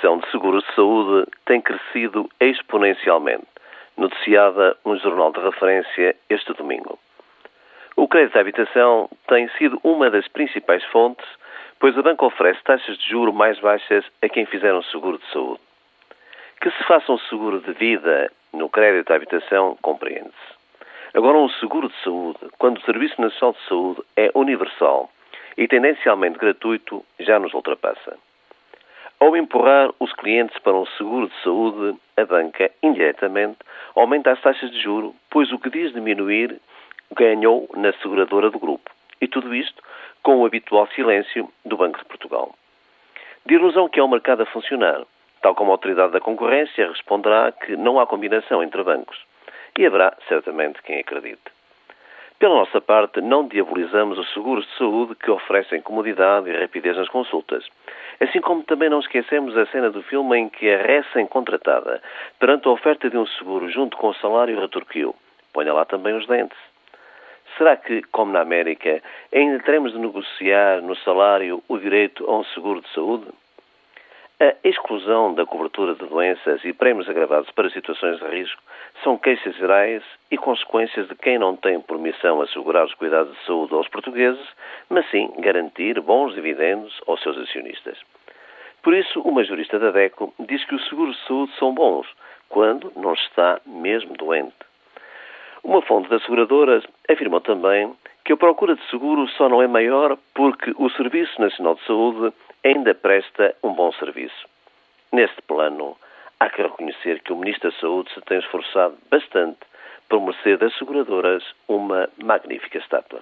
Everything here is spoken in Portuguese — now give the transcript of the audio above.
Subscrição de seguros de saúde tem crescido exponencialmente, noticiada um jornal de referência este domingo. O crédito à habitação tem sido uma das principais fontes, pois a banca oferece taxas de juro mais baixas a quem fizer um seguro de saúde. Que se faça um seguro de vida no crédito à habitação, compreende-se. Agora, um seguro de saúde, quando o Serviço Nacional de Saúde é universal e tendencialmente gratuito, já nos ultrapassa. Ao empurrar os clientes para um seguro de saúde, a banca, indiretamente, aumenta as taxas de juro, pois o que diz diminuir ganhou na seguradora do grupo. E tudo isto com o habitual silêncio do Banco de Portugal. De ilusão que é o mercado a funcionar, tal como a autoridade da concorrência responderá que não há combinação entre bancos. E haverá, certamente, quem acredite. Pela nossa parte, não diabolizamos os seguros de saúde que oferecem comodidade e rapidez nas consultas. Assim como também não esquecemos a cena do filme em que a recém-contratada, perante a oferta de um seguro junto com o salário, retorquiu: ponha lá também os dentes. Será que, como na América, ainda teremos de negociar no salário o direito a um seguro de saúde? A exclusão da cobertura de doenças e prémios agravados para situações de risco são queixas gerais e consequências de quem não tem por missão assegurar os cuidados de saúde aos portugueses, mas sim garantir bons dividendos aos seus acionistas. Por isso, uma jurista da DECO diz que os seguros de saúde são bons quando não está mesmo doente. Uma fonte das seguradoras afirmou também que a procura de seguro só não é maior porque o Serviço Nacional de Saúde ainda presta um bom serviço. Neste plano, há que reconhecer que o Ministro da Saúde se tem esforçado bastante por merecer das seguradoras uma magnífica estátua.